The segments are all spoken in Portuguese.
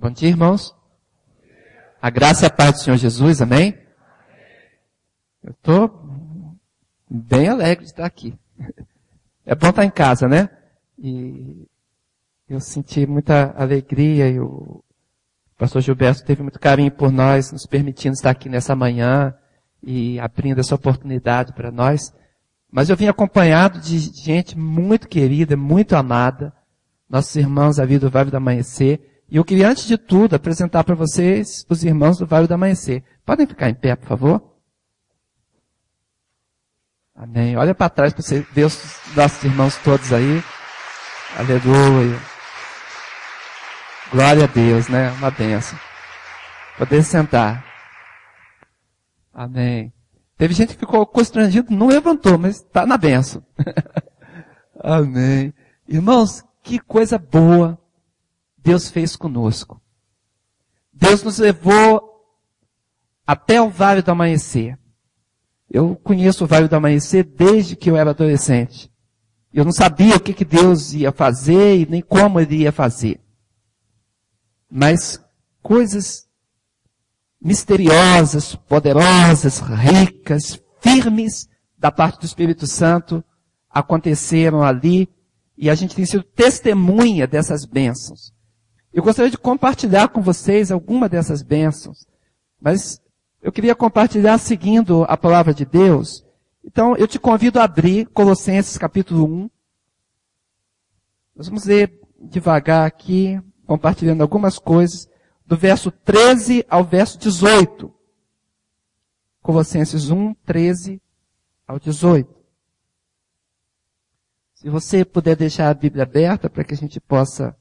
Bom dia, irmãos. A graça e a paz do Senhor Jesus, amém? Eu estou bem alegre de estar aqui. É bom estar em casa, né? E eu senti muita alegria e o pastor Gilberto teve muito carinho por nós, nos permitindo estar aqui nessa manhã e abrindo essa oportunidade para nós. Mas eu vim acompanhado de gente muito querida, muito amada, nossos irmãos da vida do Vale do Amanhecer, e eu queria, antes de tudo, apresentar para vocês os irmãos do Vale do Amanhecer. Podem ficar em pé, por favor? Amém. Olha para trás para você ver os nossos irmãos todos aí. Aleluia. Glória a Deus, né? Uma benção. Poder sentar. Amém. Teve gente que ficou constrangido, não levantou, mas está na benção. Amém. Irmãos, que coisa boa Deus fez conosco. Deus nos levou até o Vale do Amanhecer. Eu conheço o Vale do Amanhecer desde que eu era adolescente. Eu não sabia o que, que Deus ia fazer e nem como Ele ia fazer. Mas coisas misteriosas, poderosas, ricas, firmes da parte do Espírito Santo aconteceram ali e a gente tem sido testemunha dessas bênçãos. Eu gostaria de compartilhar com vocês alguma dessas bênçãos, mas eu queria compartilhar seguindo a palavra de Deus. Então, eu te convido a abrir Colossenses capítulo 1. Nós vamos ler devagar aqui, compartilhando algumas coisas, do verso 13 ao verso 18. Colossenses 1, 13 ao 18. Se você puder deixar a Bíblia aberta para que a gente possa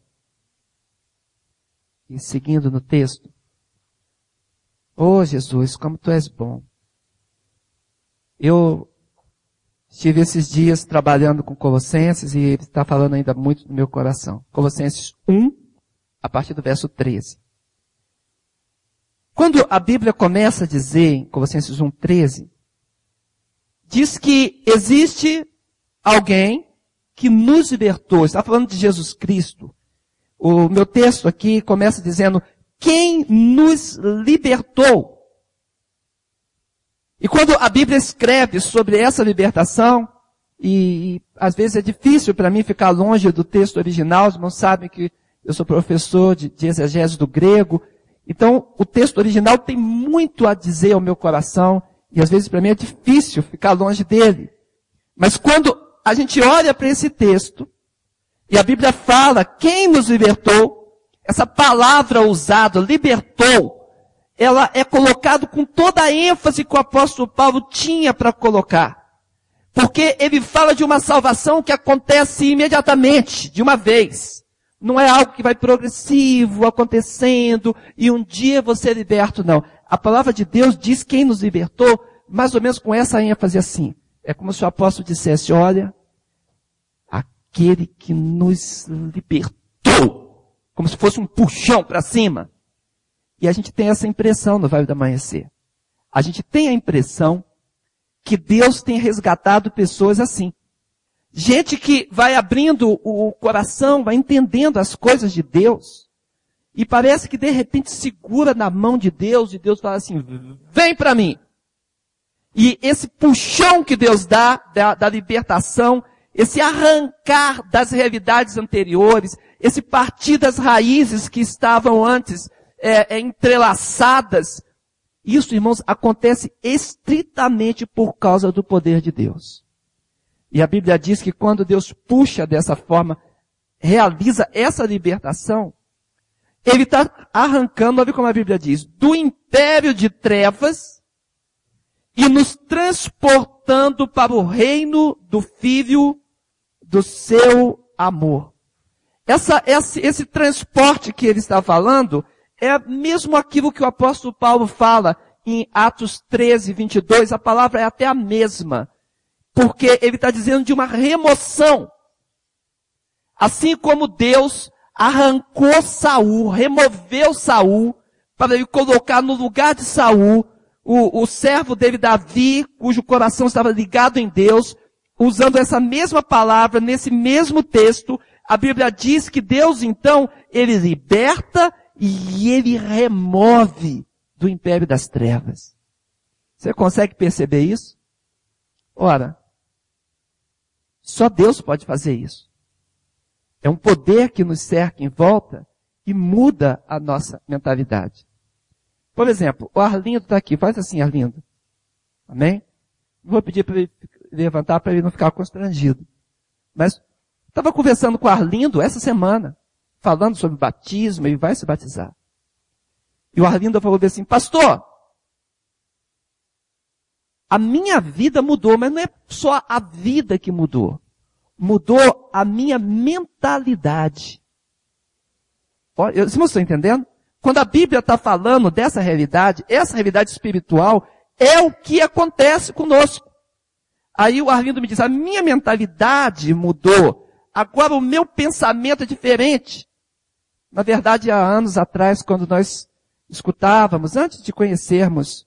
e seguindo no texto. Oh Jesus, como tu és bom. Eu estive esses dias trabalhando com Colossenses e ele está falando ainda muito no meu coração. Colossenses 1, a partir do verso 13. Quando a Bíblia começa a dizer, em Colossenses 1, 13, diz que existe alguém que nos libertou, está falando de Jesus Cristo, o meu texto aqui começa dizendo, quem nos libertou? E quando a Bíblia escreve sobre essa libertação, e, e às vezes é difícil para mim ficar longe do texto original, os irmãos sabem que eu sou professor de, de exegese do grego, então o texto original tem muito a dizer ao meu coração, e às vezes para mim é difícil ficar longe dele. Mas quando a gente olha para esse texto, e a Bíblia fala, quem nos libertou? Essa palavra usada, libertou, ela é colocado com toda a ênfase que o apóstolo Paulo tinha para colocar. Porque ele fala de uma salvação que acontece imediatamente, de uma vez. Não é algo que vai progressivo, acontecendo, e um dia você é liberto, não. A palavra de Deus diz quem nos libertou, mais ou menos com essa ênfase assim. É como se o apóstolo dissesse, olha, aquele que nos libertou, como se fosse um puxão para cima. E a gente tem essa impressão no Vale do Amanhecer. A gente tem a impressão que Deus tem resgatado pessoas assim. Gente que vai abrindo o coração, vai entendendo as coisas de Deus. E parece que de repente segura na mão de Deus e Deus fala assim, vem para mim. E esse puxão que Deus dá, da, da libertação, esse arrancar das realidades anteriores, esse partir das raízes que estavam antes é, é, entrelaçadas. Isso, irmãos, acontece estritamente por causa do poder de Deus. E a Bíblia diz que quando Deus puxa dessa forma, realiza essa libertação, ele está arrancando, olha como a Bíblia diz, do império de trevas e nos transportando para o reino do Filho do seu amor. Essa, esse, esse transporte que ele está falando é mesmo aquilo que o apóstolo Paulo fala em Atos 13, 22, a palavra é até a mesma. Porque ele está dizendo de uma remoção. Assim como Deus arrancou Saul, removeu Saul, para ele colocar no lugar de Saul o, o servo dele Davi, cujo coração estava ligado em Deus, usando essa mesma palavra, nesse mesmo texto, a Bíblia diz que Deus então, ele liberta e ele remove do império das trevas. Você consegue perceber isso? Ora, só Deus pode fazer isso. É um poder que nos cerca em volta e muda a nossa mentalidade. Por exemplo, o Arlindo está aqui. Faz assim, Arlindo. Amém? Vou pedir para ele levantar para ele não ficar constrangido. Mas estava conversando com o Arlindo essa semana, falando sobre batismo, ele vai se batizar. E o Arlindo falou assim, pastor, a minha vida mudou, mas não é só a vida que mudou. Mudou a minha mentalidade. Olha, vocês estão entendendo? Quando a Bíblia está falando dessa realidade, essa realidade espiritual é o que acontece conosco. Aí o Arlindo me diz, a minha mentalidade mudou. Agora o meu pensamento é diferente. Na verdade, há anos atrás, quando nós escutávamos, antes de conhecermos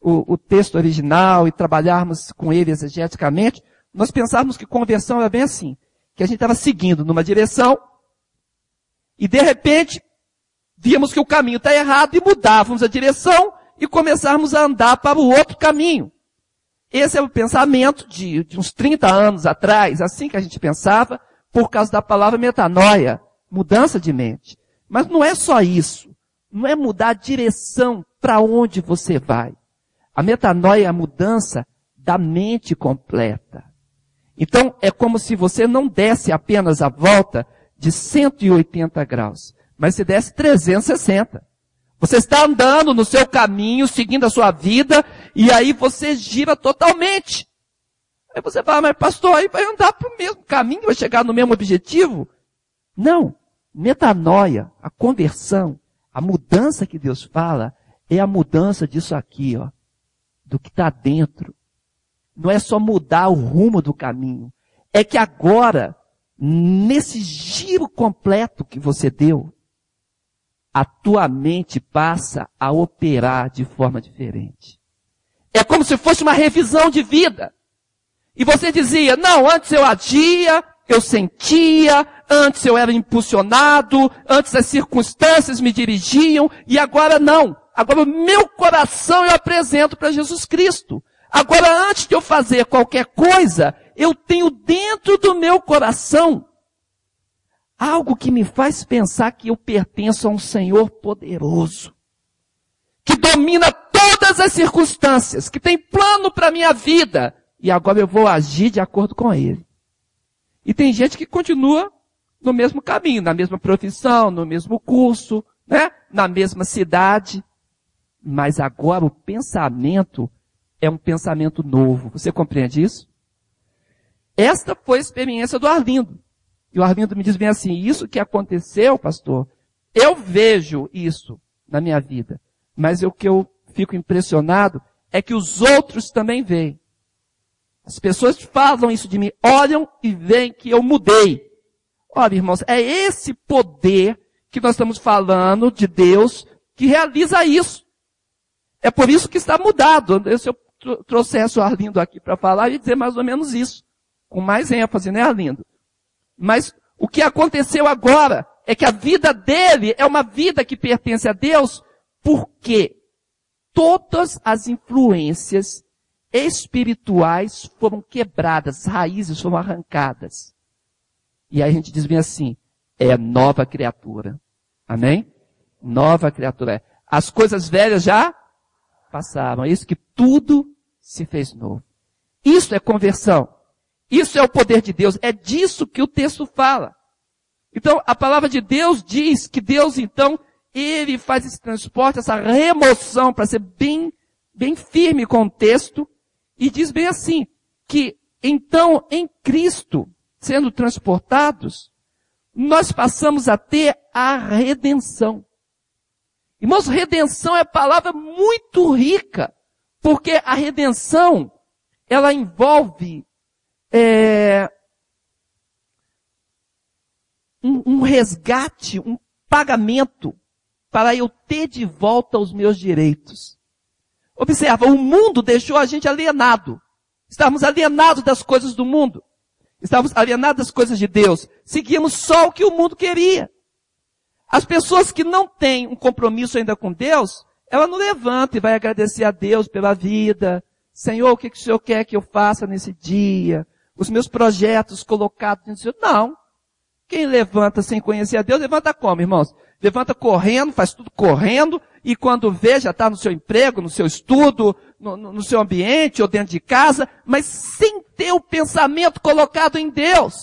o, o texto original e trabalharmos com ele exegeticamente, nós pensávamos que conversão era bem assim. Que a gente estava seguindo numa direção e de repente víamos que o caminho está errado e mudávamos a direção e começávamos a andar para o outro caminho. Esse é o pensamento de, de uns 30 anos atrás, assim que a gente pensava, por causa da palavra metanoia, mudança de mente. Mas não é só isso. Não é mudar a direção para onde você vai. A metanoia é a mudança da mente completa. Então, é como se você não desse apenas a volta de 180 graus, mas se desse 360. Você está andando no seu caminho, seguindo a sua vida, e aí você gira totalmente. Aí você fala, mas pastor, aí vai andar para o mesmo caminho, vai chegar no mesmo objetivo? Não. Metanoia, a conversão, a mudança que Deus fala, é a mudança disso aqui, ó do que está dentro. Não é só mudar o rumo do caminho. É que agora, nesse giro completo que você deu, a tua mente passa a operar de forma diferente. É como se fosse uma revisão de vida. E você dizia, não, antes eu agia, eu sentia, antes eu era impulsionado, antes as circunstâncias me dirigiam, e agora não. Agora o meu coração eu apresento para Jesus Cristo. Agora antes de eu fazer qualquer coisa, eu tenho dentro do meu coração algo que me faz pensar que eu pertenço a um Senhor poderoso, que domina todas as circunstâncias, que tem plano para minha vida, e agora eu vou agir de acordo com ele. E tem gente que continua no mesmo caminho, na mesma profissão, no mesmo curso, né? na mesma cidade. Mas agora o pensamento é um pensamento novo. Você compreende isso? Esta foi a experiência do Arlindo. E o Arlindo me diz bem assim, isso que aconteceu, pastor, eu vejo isso na minha vida. Mas o que eu fico impressionado é que os outros também veem. As pessoas falam isso de mim, olham e veem que eu mudei. Olha, irmãos, é esse poder que nós estamos falando de Deus que realiza isso. É por isso que está mudado. Se eu trouxesse o Arlindo aqui para falar, eu ia dizer mais ou menos isso. Com mais ênfase, né, Arlindo? Mas o que aconteceu agora é que a vida dele é uma vida que pertence a Deus porque todas as influências espirituais foram quebradas, as raízes foram arrancadas. E aí a gente diz bem assim, é nova criatura. Amém? Nova criatura. As coisas velhas já passaram. É isso que tudo se fez novo. Isso é conversão. Isso é o poder de Deus. É disso que o texto fala. Então, a palavra de Deus diz que Deus, então, ele faz esse transporte, essa remoção, para ser bem, bem firme com o texto, e diz bem assim, que então, em Cristo, sendo transportados, nós passamos a ter a redenção. Irmãos, redenção é palavra muito rica, porque a redenção, ela envolve é, um, um resgate, um pagamento para eu ter de volta os meus direitos. Observa, o mundo deixou a gente alienado. Estávamos alienados das coisas do mundo. Estávamos alienados das coisas de Deus. Seguíamos só o que o mundo queria. As pessoas que não têm um compromisso ainda com Deus, ela não levanta e vai agradecer a Deus pela vida. Senhor, o que, que o Senhor quer que eu faça nesse dia? Os meus projetos colocados no Senhor. Não. Quem levanta sem conhecer a Deus, levanta como, irmãos? Levanta correndo, faz tudo correndo, e quando vê, já está no seu emprego, no seu estudo, no, no seu ambiente ou dentro de casa, mas sem ter o pensamento colocado em Deus.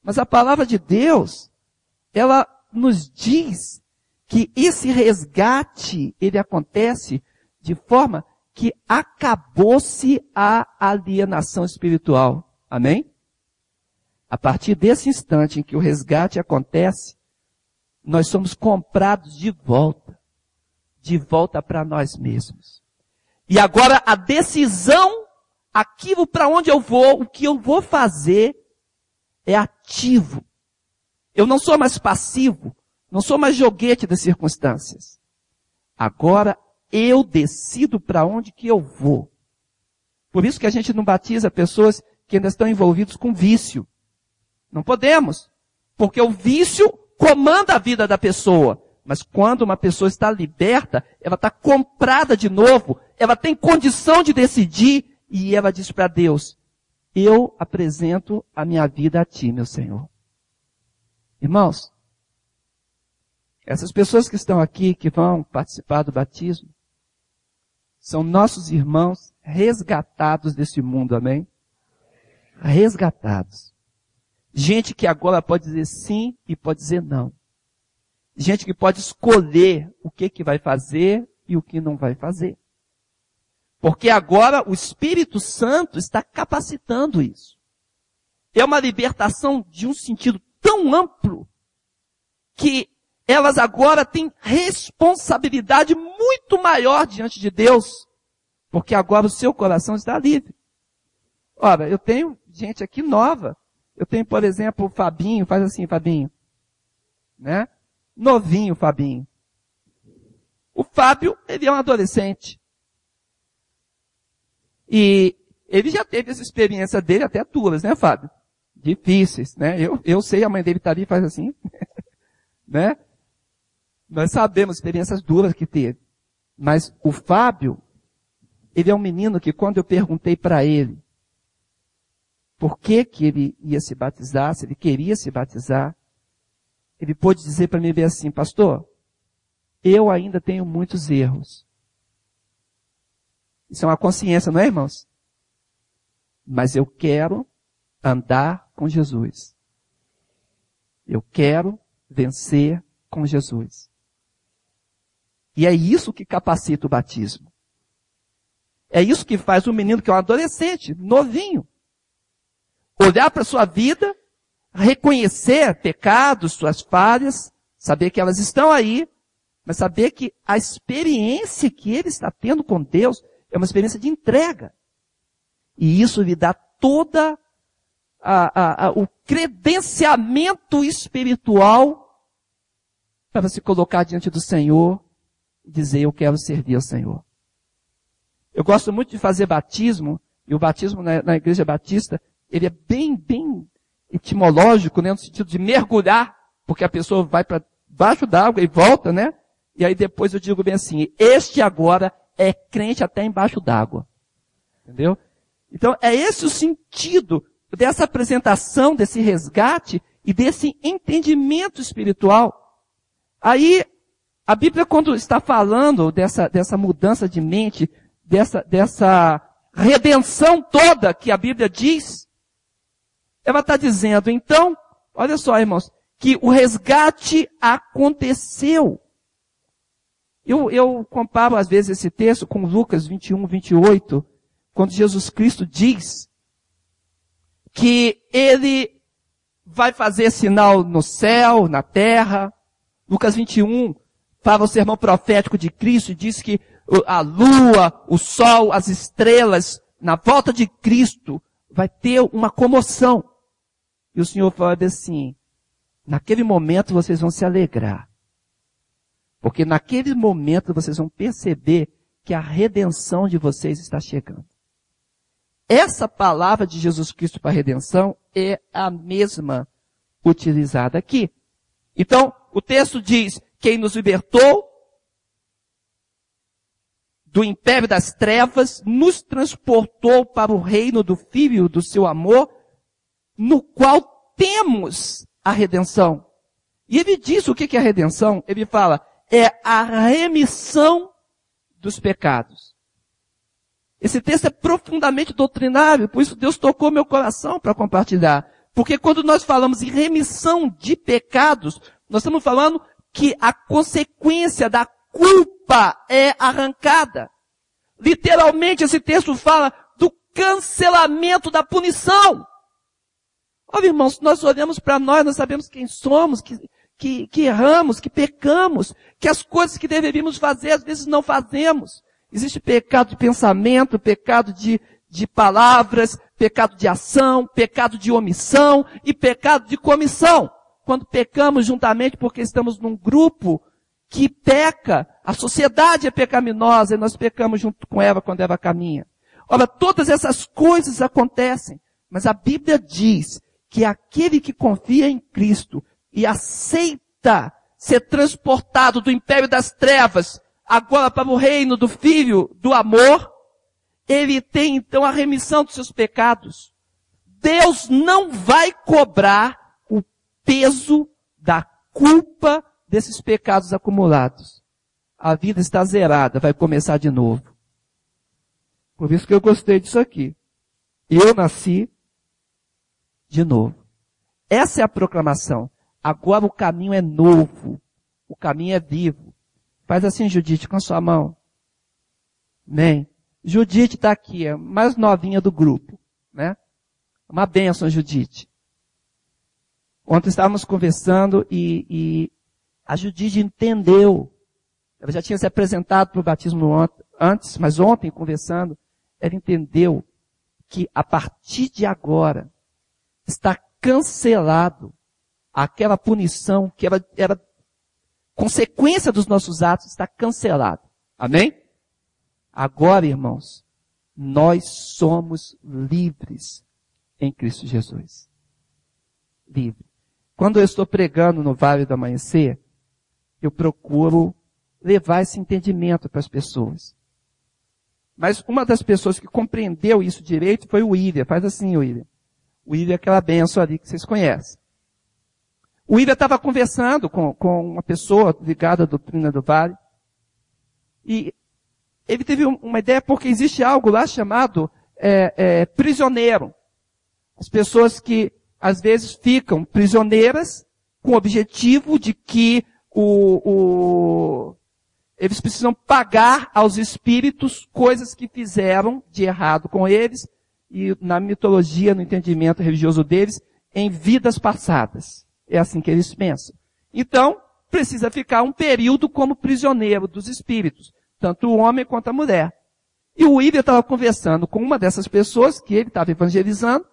Mas a palavra de Deus, ela nos diz que esse resgate, ele acontece de forma que acabou-se a alienação espiritual. Amém? A partir desse instante em que o resgate acontece, nós somos comprados de volta. De volta para nós mesmos. E agora a decisão, aquilo para onde eu vou, o que eu vou fazer, é ativo. Eu não sou mais passivo, não sou mais joguete das circunstâncias. Agora eu decido para onde que eu vou. Por isso que a gente não batiza pessoas que ainda estão envolvidos com vício. Não podemos. Porque o vício comanda a vida da pessoa. Mas quando uma pessoa está liberta, ela está comprada de novo, ela tem condição de decidir e ela diz para Deus, eu apresento a minha vida a ti, meu Senhor. Irmãos, essas pessoas que estão aqui, que vão participar do batismo, são nossos irmãos resgatados desse mundo, amém? Resgatados. Gente que agora pode dizer sim e pode dizer não. Gente que pode escolher o que que vai fazer e o que não vai fazer. Porque agora o Espírito Santo está capacitando isso. É uma libertação de um sentido tão amplo que elas agora têm responsabilidade muito maior diante de Deus, porque agora o seu coração está livre. Ora, eu tenho gente aqui nova. Eu tenho, por exemplo, o Fabinho, faz assim, Fabinho. Né? Novinho, Fabinho. O Fábio, ele é um adolescente. E ele já teve essa experiência dele até duras, né, Fábio? difíceis, né? Eu, eu sei, a mãe dele está ali e faz assim, né? Nós sabemos experiências duras que teve. Mas o Fábio, ele é um menino que quando eu perguntei para ele por que que ele ia se batizar, se ele queria se batizar, ele pôde dizer para mim bem assim, pastor, eu ainda tenho muitos erros. Isso é uma consciência, não é, irmãos? Mas eu quero andar com Jesus. Eu quero vencer com Jesus. E é isso que capacita o batismo. É isso que faz o menino que é um adolescente, novinho, olhar para a sua vida, reconhecer pecados, suas falhas, saber que elas estão aí, mas saber que a experiência que ele está tendo com Deus é uma experiência de entrega. E isso lhe dá toda a, a, a, o credenciamento espiritual para se colocar diante do Senhor e dizer, eu quero servir ao Senhor. Eu gosto muito de fazer batismo, e o batismo na, na igreja batista, ele é bem, bem etimológico, né, no sentido de mergulhar, porque a pessoa vai para baixo d'água e volta, né? E aí depois eu digo bem assim, este agora é crente até embaixo d'água. Entendeu? Então é esse o sentido dessa apresentação, desse resgate e desse entendimento espiritual. Aí, a Bíblia quando está falando dessa, dessa mudança de mente, dessa, dessa redenção toda que a Bíblia diz, ela está dizendo, então, olha só, irmãos, que o resgate aconteceu. Eu, eu comparo às vezes esse texto com Lucas 21, 28, quando Jesus Cristo diz que ele vai fazer sinal no céu, na terra. Lucas 21 fala o sermão profético de Cristo e diz que a lua, o sol, as estrelas, na volta de Cristo, vai ter uma comoção. E o Senhor fala assim, naquele momento vocês vão se alegrar. Porque naquele momento vocês vão perceber que a redenção de vocês está chegando. Essa palavra de Jesus Cristo para a redenção é a mesma utilizada aqui. Então, O texto diz, quem nos libertou do império das trevas, nos transportou para o reino do Filho do seu amor, no qual temos a redenção. E ele diz o que é a redenção? Ele fala, é a remissão dos pecados. Esse texto é profundamente doutrinário, por isso Deus tocou meu coração para compartilhar. Porque quando nós falamos em remissão de pecados, nós estamos falando que a consequência da culpa é arrancada. Literalmente esse texto fala do cancelamento da punição. Olha irmãos, nós olhamos para nós, nós sabemos quem somos, que, que, que erramos, que pecamos, que as coisas que deveríamos fazer às vezes não fazemos. Existe pecado de pensamento, pecado de, de palavras, pecado de ação, pecado de omissão e pecado de comissão. Quando pecamos juntamente porque estamos num grupo que peca, a sociedade é pecaminosa e nós pecamos junto com Eva quando Eva caminha. Ora, todas essas coisas acontecem, mas a Bíblia diz que aquele que confia em Cristo e aceita ser transportado do império das trevas agora para o reino do Filho do amor, ele tem então a remissão dos seus pecados. Deus não vai cobrar o peso da culpa desses pecados acumulados. A vida está zerada, vai começar de novo. Por isso que eu gostei disso aqui. Eu nasci de novo. Essa é a proclamação. Agora o caminho é novo. O caminho é vivo. Faz assim, Judite, com a sua mão. Amém. Judite está aqui, é mais novinha do grupo, né? Uma bênção, Judite. Ontem estávamos conversando e, e a Judite entendeu. Ela já tinha se apresentado para o batismo antes, mas ontem, conversando, ela entendeu que a partir de agora está cancelado aquela punição que era, era consequência dos nossos atos está cancelado. Amém? Agora, irmãos, nós somos livres em Cristo Jesus. Livre. Quando eu estou pregando no Vale do Amanhecer, eu procuro levar esse entendimento para as pessoas. Mas uma das pessoas que compreendeu isso direito foi o William. Faz assim, William. O William é aquela benção ali que vocês conhecem. O Ida estava conversando com, com uma pessoa ligada à doutrina do Vale. E ele teve uma ideia porque existe algo lá chamado é, é, prisioneiro. As pessoas que às vezes ficam prisioneiras com o objetivo de que o, o, eles precisam pagar aos espíritos coisas que fizeram de errado com eles e na mitologia, no entendimento religioso deles, em vidas passadas. É assim que eles pensam. Então, precisa ficar um período como prisioneiro dos espíritos, tanto o homem quanto a mulher. E o William estava conversando com uma dessas pessoas que ele estava evangelizando,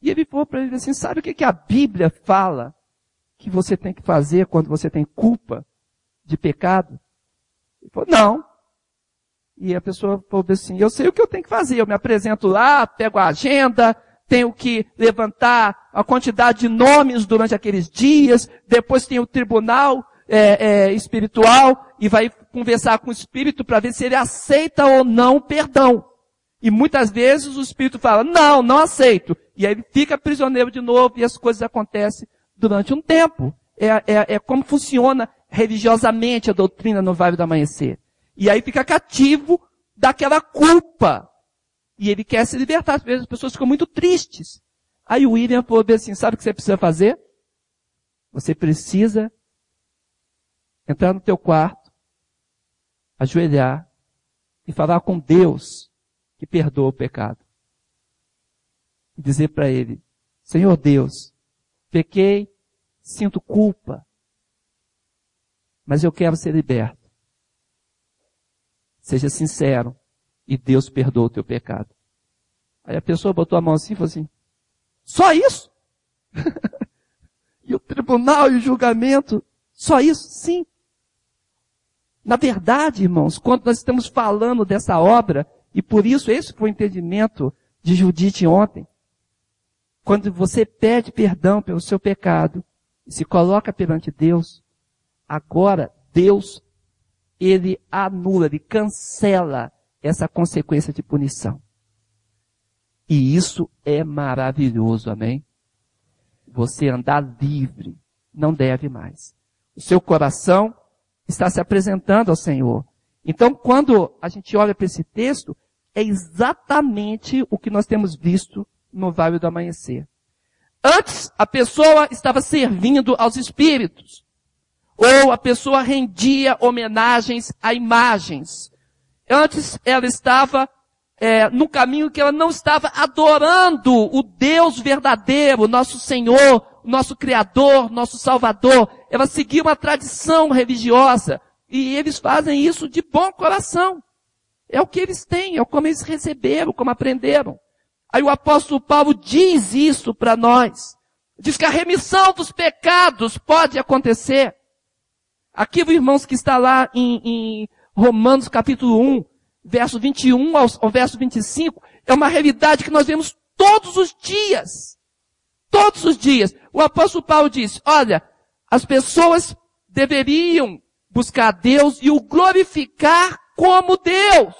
e ele falou para ele assim, sabe o que, que a Bíblia fala que você tem que fazer quando você tem culpa de pecado? Ele falou, não. E a pessoa falou assim, eu sei o que eu tenho que fazer, eu me apresento lá, pego a agenda, tenho que levantar a quantidade de nomes durante aqueles dias, depois tem o tribunal é, é, espiritual e vai conversar com o espírito para ver se ele aceita ou não perdão. E muitas vezes o espírito fala, não, não aceito. E aí ele fica prisioneiro de novo e as coisas acontecem durante um tempo. É, é, é como funciona religiosamente a doutrina no Vale do Amanhecer. E aí fica cativo daquela culpa e ele quer se libertar. Às vezes as pessoas ficam muito tristes. Aí o William falou assim, sabe o que você precisa fazer? Você precisa entrar no teu quarto, ajoelhar e falar com Deus que perdoa o pecado. E dizer para ele, Senhor Deus, pequei, sinto culpa, mas eu quero ser liberto. Seja sincero e Deus perdoa o teu pecado. Aí a pessoa botou a mão assim e falou assim, só isso? e o tribunal e o julgamento, só isso? Sim. Na verdade, irmãos, quando nós estamos falando dessa obra, e por isso esse foi o entendimento de Judite ontem, quando você pede perdão pelo seu pecado, e se coloca perante Deus, agora Deus, ele anula, ele cancela essa consequência de punição. E isso é maravilhoso, amém? Você andar livre, não deve mais. O seu coração está se apresentando ao Senhor. Então, quando a gente olha para esse texto, é exatamente o que nós temos visto no Vale do Amanhecer. Antes, a pessoa estava servindo aos espíritos. Ou a pessoa rendia homenagens a imagens. Antes, ela estava é, no caminho que ela não estava adorando o Deus verdadeiro, nosso Senhor, nosso Criador, nosso Salvador. Ela seguia uma tradição religiosa. E eles fazem isso de bom coração. É o que eles têm, é como eles receberam, como aprenderam. Aí o apóstolo Paulo diz isso para nós. Diz que a remissão dos pecados pode acontecer. Aqui, irmãos, que está lá em, em Romanos capítulo 1, verso 21 ao, ao verso 25, é uma realidade que nós vemos todos os dias. Todos os dias. O apóstolo Paulo diz, olha, as pessoas deveriam buscar Deus e o glorificar como Deus.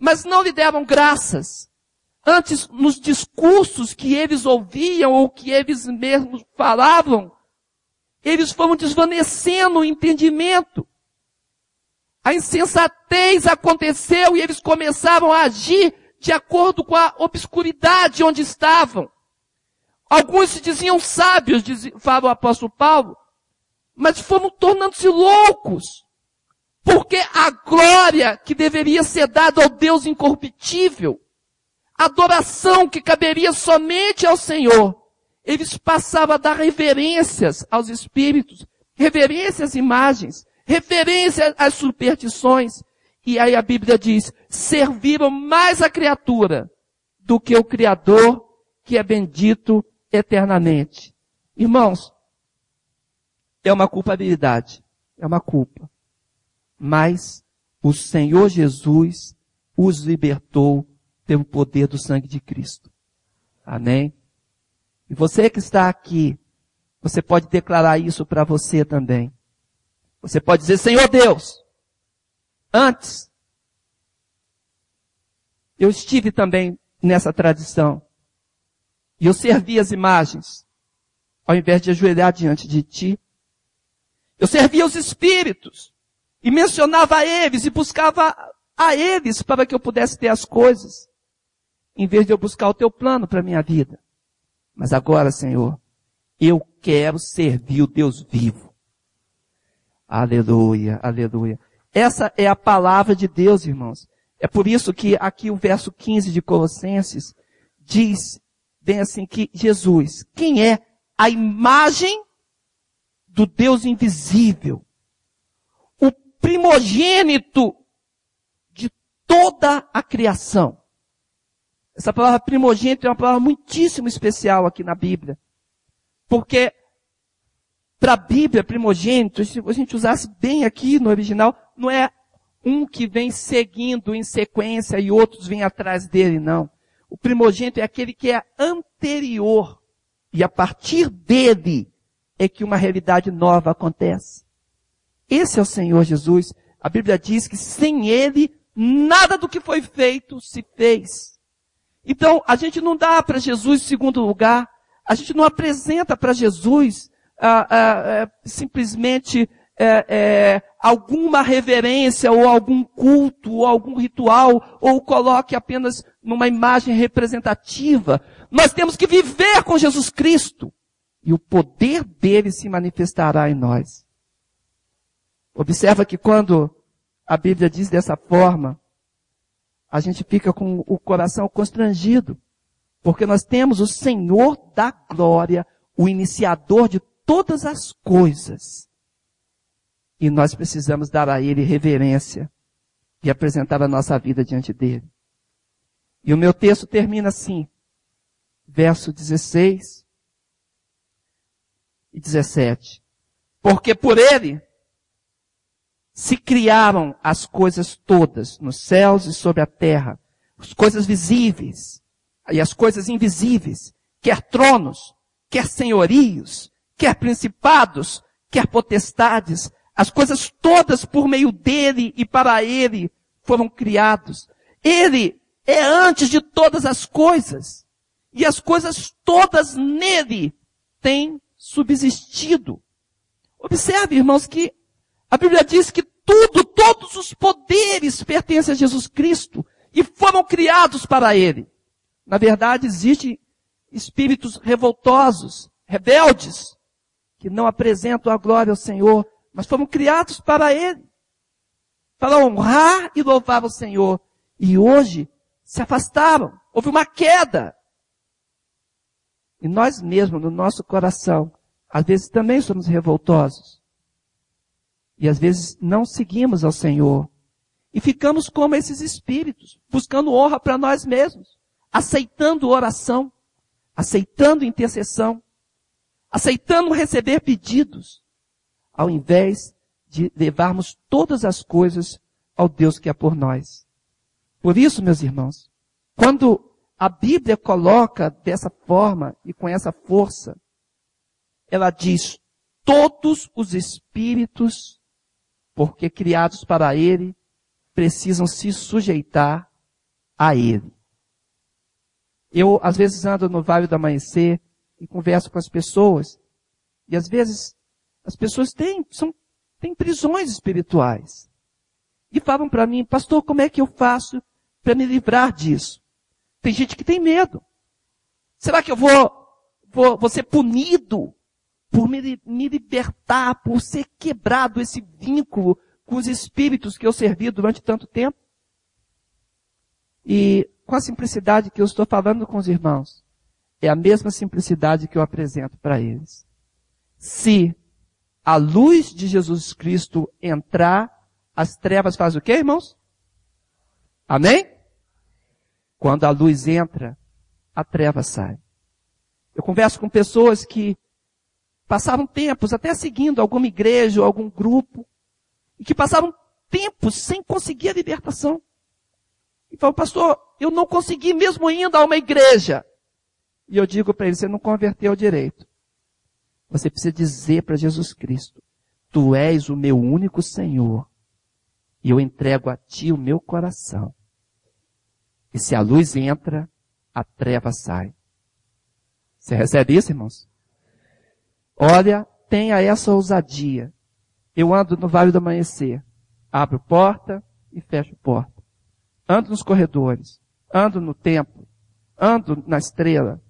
Mas não lhe deram graças. Antes, nos discursos que eles ouviam ou que eles mesmos falavam, eles foram desvanecendo o entendimento. A insensatez aconteceu e eles começaram a agir de acordo com a obscuridade onde estavam. Alguns se diziam sábios, fala o apóstolo Paulo, mas foram tornando-se loucos. Porque a glória que deveria ser dada ao Deus incorruptível, a adoração que caberia somente ao Senhor, eles passavam a dar reverências aos espíritos, reverências às imagens, referência às superstições. E aí a Bíblia diz, serviram mais a criatura do que o Criador, que é bendito eternamente. Irmãos, é uma culpabilidade, é uma culpa. Mas o Senhor Jesus os libertou pelo poder do sangue de Cristo. Amém? E você que está aqui, você pode declarar isso para você também. Você pode dizer, Senhor Deus, antes, eu estive também nessa tradição. E eu servi as imagens, ao invés de ajoelhar diante de ti. Eu servia os espíritos, e mencionava a eles, e buscava a eles para que eu pudesse ter as coisas, em vez de eu buscar o teu plano para a minha vida. Mas agora, Senhor, eu quero servir o Deus vivo. Aleluia, aleluia. Essa é a palavra de Deus, irmãos. É por isso que aqui o verso 15 de Colossenses diz bem assim que Jesus, quem é a imagem do Deus invisível, o primogênito de toda a criação. Essa palavra primogênito é uma palavra muitíssimo especial aqui na Bíblia. Porque para a Bíblia, primogênito, se a gente usasse bem aqui no original, não é um que vem seguindo em sequência e outros vêm atrás dele, não. O primogênito é aquele que é anterior. E a partir dele é que uma realidade nova acontece. Esse é o Senhor Jesus. A Bíblia diz que sem ele, nada do que foi feito se fez. Então, a gente não dá para Jesus segundo lugar. A gente não apresenta para Jesus ah, ah, simplesmente é, é, alguma reverência ou algum culto ou algum ritual ou coloque apenas numa imagem representativa. Nós temos que viver com Jesus Cristo e o poder dele se manifestará em nós. Observa que quando a Bíblia diz dessa forma, a gente fica com o coração constrangido, porque nós temos o Senhor da glória, o iniciador de todas as coisas. E nós precisamos dar a Ele reverência e apresentar a nossa vida diante dele. E o meu texto termina assim, verso 16 e 17. Porque por Ele se criaram as coisas todas, nos céus e sobre a terra, as coisas visíveis e as coisas invisíveis, quer tronos, quer senhorios, quer principados, quer potestades, as coisas todas por meio dele e para ele foram criados. Ele é antes de todas as coisas. E as coisas todas nele têm subsistido. Observe, irmãos, que a Bíblia diz que tudo, todos os poderes pertencem a Jesus Cristo e foram criados para Ele. Na verdade, existem espíritos revoltosos, rebeldes, que não apresentam a glória ao Senhor, mas foram criados para Ele, para honrar e louvar o Senhor. E hoje se afastaram, houve uma queda. E nós mesmos, no nosso coração, às vezes também somos revoltosos. E às vezes não seguimos ao Senhor. E ficamos como esses espíritos, buscando honra para nós mesmos, aceitando oração, aceitando intercessão, aceitando receber pedidos, ao invés de levarmos todas as coisas ao Deus que é por nós. Por isso, meus irmãos, quando a Bíblia coloca dessa forma e com essa força, ela diz, todos os espíritos porque criados para Ele, precisam se sujeitar a Ele. Eu, às vezes, ando no Vale do Amanhecer e converso com as pessoas, e às vezes as pessoas têm, são, têm prisões espirituais. E falam para mim, pastor, como é que eu faço para me livrar disso? Tem gente que tem medo. Será que eu vou, vou, vou ser punido por me, me libertar, por ser quebrado esse vínculo com os espíritos que eu servi durante tanto tempo. E com a simplicidade que eu estou falando com os irmãos, é a mesma simplicidade que eu apresento para eles. Se a luz de Jesus Cristo entrar, as trevas fazem o quê, irmãos? Amém? Quando a luz entra, a treva sai. Eu converso com pessoas que passavam tempos até seguindo alguma igreja ou algum grupo, e que passavam tempos sem conseguir a libertação. E falam, pastor, eu não consegui mesmo indo a uma igreja. E eu digo para ele, você não converteu direito. Você precisa dizer para Jesus Cristo, tu és o meu único Senhor, e eu entrego a ti o meu coração. E se a luz entra, a treva sai. Você recebe isso, irmãos? Olha, tenha essa ousadia. Eu ando no Vale do Amanhecer. Abro porta e fecho porta. Ando nos corredores. Ando no templo. Ando na estrela.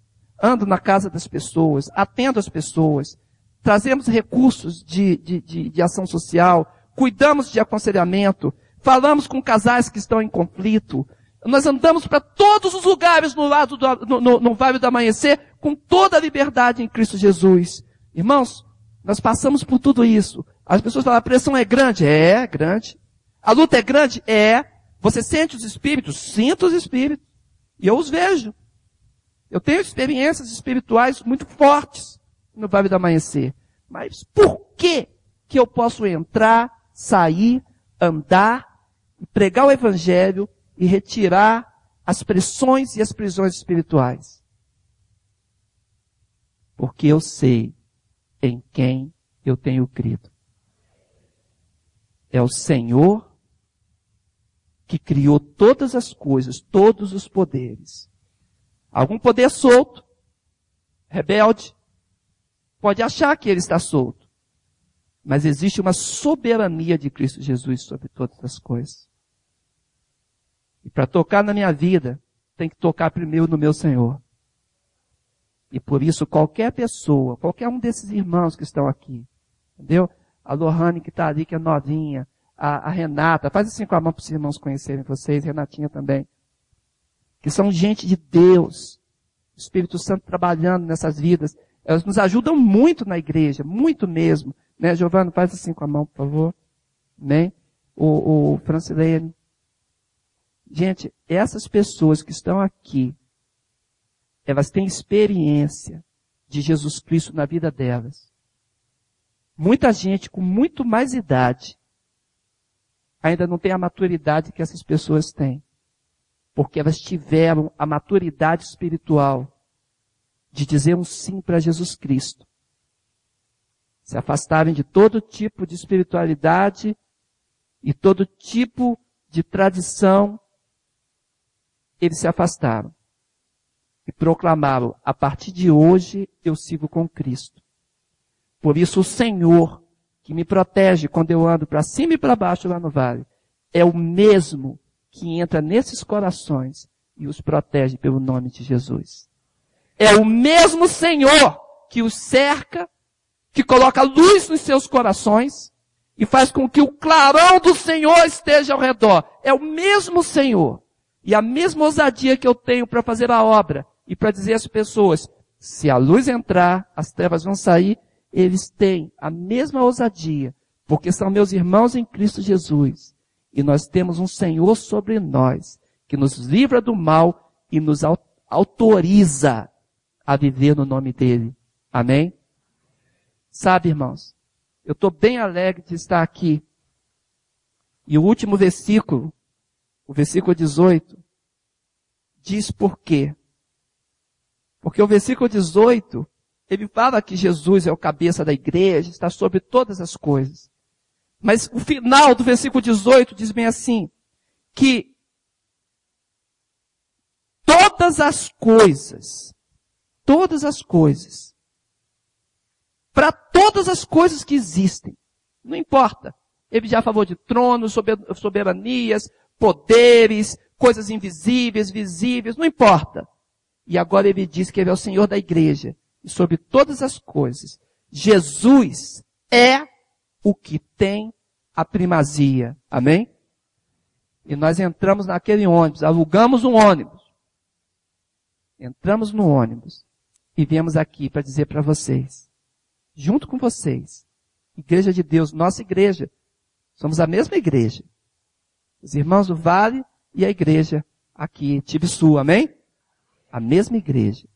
Ando na casa das pessoas. Atendo as pessoas. Trazemos recursos de, de, de, de ação social. Cuidamos de aconselhamento. Falamos com casais que estão em conflito. Nós andamos para todos os lugares no lado do, no, no, no Vale do Amanhecer com toda a liberdade em Cristo Jesus. Irmãos, nós passamos por tudo isso. As pessoas falam, a pressão é grande? É, grande. A luta é grande? É. Você sente os espíritos? Sinto os espíritos. E eu os vejo. Eu tenho experiências espirituais muito fortes no Vale do Amanhecer. Mas por que que eu posso entrar, sair, andar, pregar o Evangelho e retirar as pressões e as prisões espirituais? Porque eu sei em quem eu tenho crido. É o Senhor que criou todas as coisas, todos os poderes. Algum poder solto, rebelde, pode achar que ele está solto. Mas existe uma soberania de Cristo Jesus sobre todas as coisas. E para tocar na minha vida, tem que tocar primeiro no meu Senhor. E por isso qualquer pessoa, qualquer um desses irmãos que estão aqui, entendeu? A Lohane que está ali, que é novinha, a, a Renata, faz assim com a mão para os irmãos conhecerem vocês, Renatinha também. Que são gente de Deus. O Espírito Santo trabalhando nessas vidas. Elas nos ajudam muito na igreja, muito mesmo. Né, Giovana, faz assim com a mão, por favor. Né? O, o Francilene. Gente, essas pessoas que estão aqui, elas têm experiência de Jesus Cristo na vida delas. Muita gente com muito mais idade ainda não tem a maturidade que essas pessoas têm. Porque elas tiveram a maturidade espiritual de dizer um sim para Jesus Cristo. se afastarem de todo tipo de espiritualidade e todo tipo de tradição, eles se afastaram e proclamaram: a partir de hoje eu sigo com Cristo. Por isso o Senhor, que me protege quando eu ando para cima e para baixo lá no vale, é o mesmo que entra nesses corações e os protege pelo nome de Jesus. É o mesmo Senhor que os cerca que coloca luz nos seus corações e faz com que o clarão do Senhor esteja ao redor. É o mesmo Senhor. E a mesma ousadia que eu tenho para fazer a obra e para dizer às pessoas, se a luz entrar, as trevas vão sair, eles têm a mesma ousadia, porque são meus irmãos em Cristo Jesus. E nós temos um Senhor sobre nós, que nos livra do mal e nos autoriza a viver no nome dele. Amém? Sabe, irmãos, eu estou bem alegre de estar aqui. E o último versículo, o versículo 18, diz por quê. Porque o versículo 18, ele fala que Jesus é o cabeça da igreja, está sobre todas as coisas. Mas o final do versículo 18 diz bem assim, que todas as coisas, todas as coisas, para todas as coisas que existem. Não importa. Ele já falou de tronos, soberanias, poderes, coisas invisíveis, visíveis, não importa. E agora ele diz que ele é o Senhor da igreja. E sobre todas as coisas, Jesus é o que tem a primazia. Amém? E nós entramos naquele ônibus, alugamos um ônibus. Entramos no ônibus e viemos aqui para dizer para vocês junto com vocês. Igreja de Deus, nossa igreja. Somos a mesma igreja. Os irmãos do Vale e a igreja aqui, Tibiçu, amém? A mesma igreja.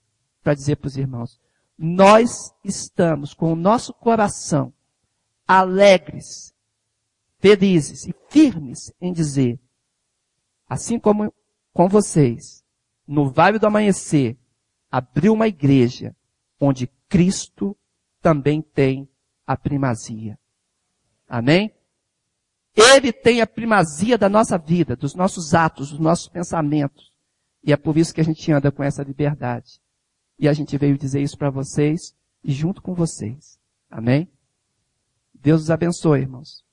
Para dizer para os irmãos, nós estamos com o nosso coração alegres, felizes e firmes em dizer, assim como com vocês, no Vale do Amanhecer, abriu uma igreja onde Cristo também tem a primazia. Amém? Ele tem a primazia da nossa vida, dos nossos atos, dos nossos pensamentos. E é por isso que a gente anda com essa liberdade. E a gente veio dizer isso para vocês e junto com vocês. Amém? Deus os abençoe, irmãos.